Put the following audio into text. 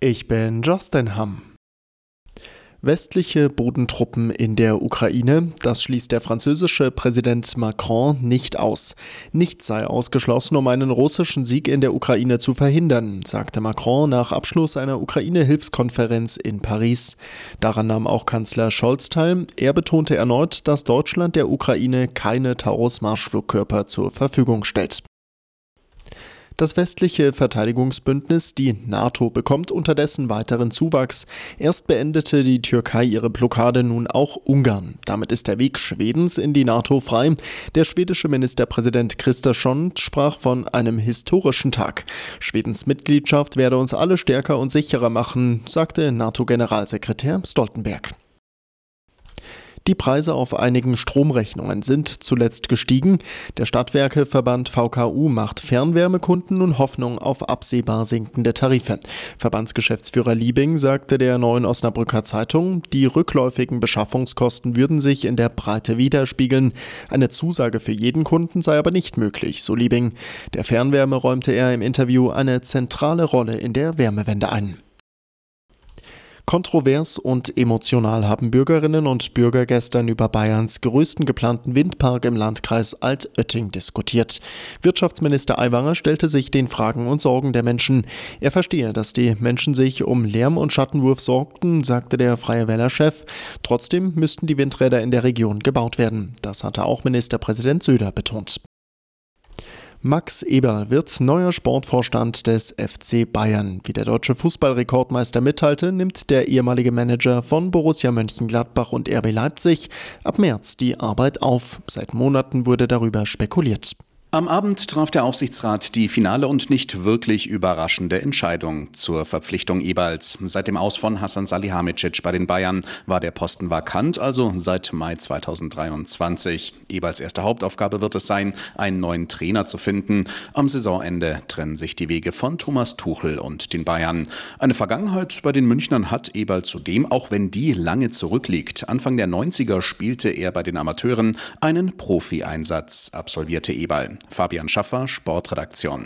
Ich bin Justin Hamm. Westliche Bodentruppen in der Ukraine, das schließt der französische Präsident Macron nicht aus. Nichts sei ausgeschlossen, um einen russischen Sieg in der Ukraine zu verhindern, sagte Macron nach Abschluss einer Ukraine-Hilfskonferenz in Paris. Daran nahm auch Kanzler Scholz teil. Er betonte erneut, dass Deutschland der Ukraine keine Taurus-Marschflugkörper zur Verfügung stellt. Das westliche Verteidigungsbündnis, die NATO, bekommt unterdessen weiteren Zuwachs. Erst beendete die Türkei ihre Blockade, nun auch Ungarn. Damit ist der Weg Schwedens in die NATO frei. Der schwedische Ministerpräsident Christa Schont sprach von einem historischen Tag. Schwedens Mitgliedschaft werde uns alle stärker und sicherer machen, sagte NATO-Generalsekretär Stoltenberg. Die Preise auf einigen Stromrechnungen sind zuletzt gestiegen. Der Stadtwerkeverband VKU macht Fernwärmekunden nun Hoffnung auf absehbar sinkende Tarife. Verbandsgeschäftsführer Liebing sagte der neuen Osnabrücker Zeitung, die rückläufigen Beschaffungskosten würden sich in der Breite widerspiegeln. Eine Zusage für jeden Kunden sei aber nicht möglich, so Liebing. Der Fernwärme räumte er im Interview eine zentrale Rolle in der Wärmewende ein. Kontrovers und emotional haben Bürgerinnen und Bürger gestern über Bayerns größten geplanten Windpark im Landkreis Altötting diskutiert. Wirtschaftsminister Aiwanger stellte sich den Fragen und Sorgen der Menschen. Er verstehe, dass die Menschen sich um Lärm und Schattenwurf sorgten, sagte der Freie Wähler-Chef. Trotzdem müssten die Windräder in der Region gebaut werden. Das hatte auch Ministerpräsident Söder betont. Max Eberl wird neuer Sportvorstand des FC Bayern. Wie der deutsche Fußballrekordmeister mitteilte, nimmt der ehemalige Manager von Borussia Mönchengladbach und RB Leipzig ab März die Arbeit auf. Seit Monaten wurde darüber spekuliert. Am Abend traf der Aufsichtsrat die finale und nicht wirklich überraschende Entscheidung zur Verpflichtung Eberls. Seit dem Aus von Hassan Salihamidzic bei den Bayern war der Posten vakant, also seit Mai 2023. Eberls erste Hauptaufgabe wird es sein, einen neuen Trainer zu finden. Am Saisonende trennen sich die Wege von Thomas Tuchel und den Bayern. Eine Vergangenheit bei den Münchnern hat Eberl zudem, auch wenn die lange zurückliegt. Anfang der 90er spielte er bei den Amateuren einen Profi-Einsatz, absolvierte Eberl. Fabian Schaffer, Sportredaktion.